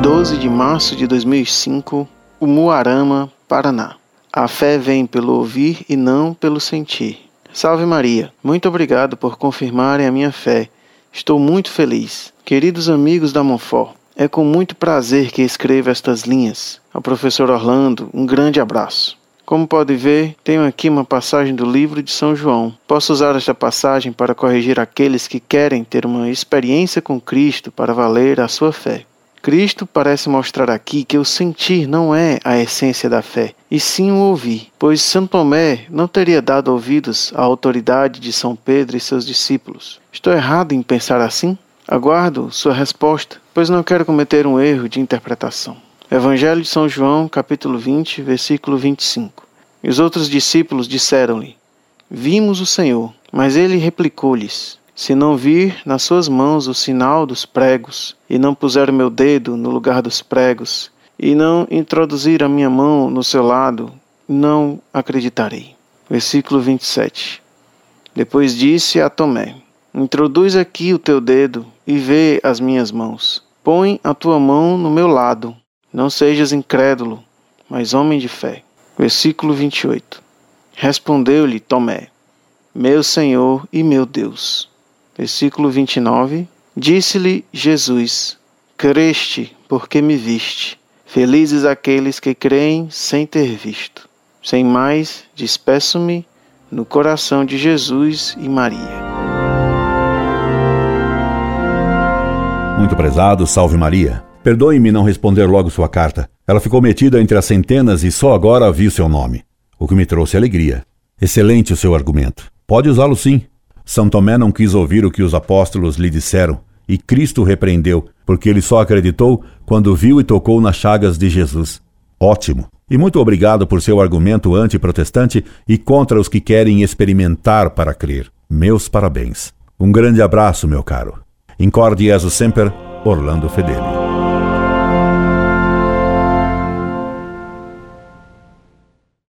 12 de março de 2005, Umuarama, Paraná. A fé vem pelo ouvir e não pelo sentir. Salve Maria. Muito obrigado por confirmarem a minha fé. Estou muito feliz. Queridos amigos da Monfort, é com muito prazer que escrevo estas linhas. Ao professor Orlando, um grande abraço. Como pode ver, tenho aqui uma passagem do livro de São João. Posso usar esta passagem para corrigir aqueles que querem ter uma experiência com Cristo para valer a sua fé. Cristo parece mostrar aqui que o sentir não é a essência da fé, e sim o ouvir, pois Santo Tomé não teria dado ouvidos à autoridade de São Pedro e seus discípulos. Estou errado em pensar assim? Aguardo sua resposta, pois não quero cometer um erro de interpretação. Evangelho de São João, capítulo 20, versículo 25. E os outros discípulos disseram-lhe: Vimos o Senhor. Mas ele replicou-lhes: Se não vir nas suas mãos o sinal dos pregos, e não puser o meu dedo no lugar dos pregos, e não introduzir a minha mão no seu lado, não acreditarei. Versículo 27. Depois disse a Tomé: Introduz aqui o teu dedo e vê as minhas mãos. Põe a tua mão no meu lado não sejas incrédulo, mas homem de fé. Versículo 28. Respondeu-lhe Tomé: Meu Senhor e meu Deus. Versículo 29. Disse-lhe Jesus: Creste, porque me viste. Felizes aqueles que creem sem ter visto. Sem mais, despeço-me no coração de Jesus e Maria. Muito prezado, salve Maria. Perdoe-me não responder logo sua carta. Ela ficou metida entre as centenas e só agora vi seu nome. O que me trouxe alegria. Excelente o seu argumento. Pode usá-lo sim. São Tomé não quis ouvir o que os apóstolos lhe disseram, e Cristo repreendeu, porque ele só acreditou quando viu e tocou nas chagas de Jesus. Ótimo. E muito obrigado por seu argumento antiprotestante e contra os que querem experimentar para crer. Meus parabéns. Um grande abraço, meu caro. Incorde Jesus Semper, Orlando Fedeli.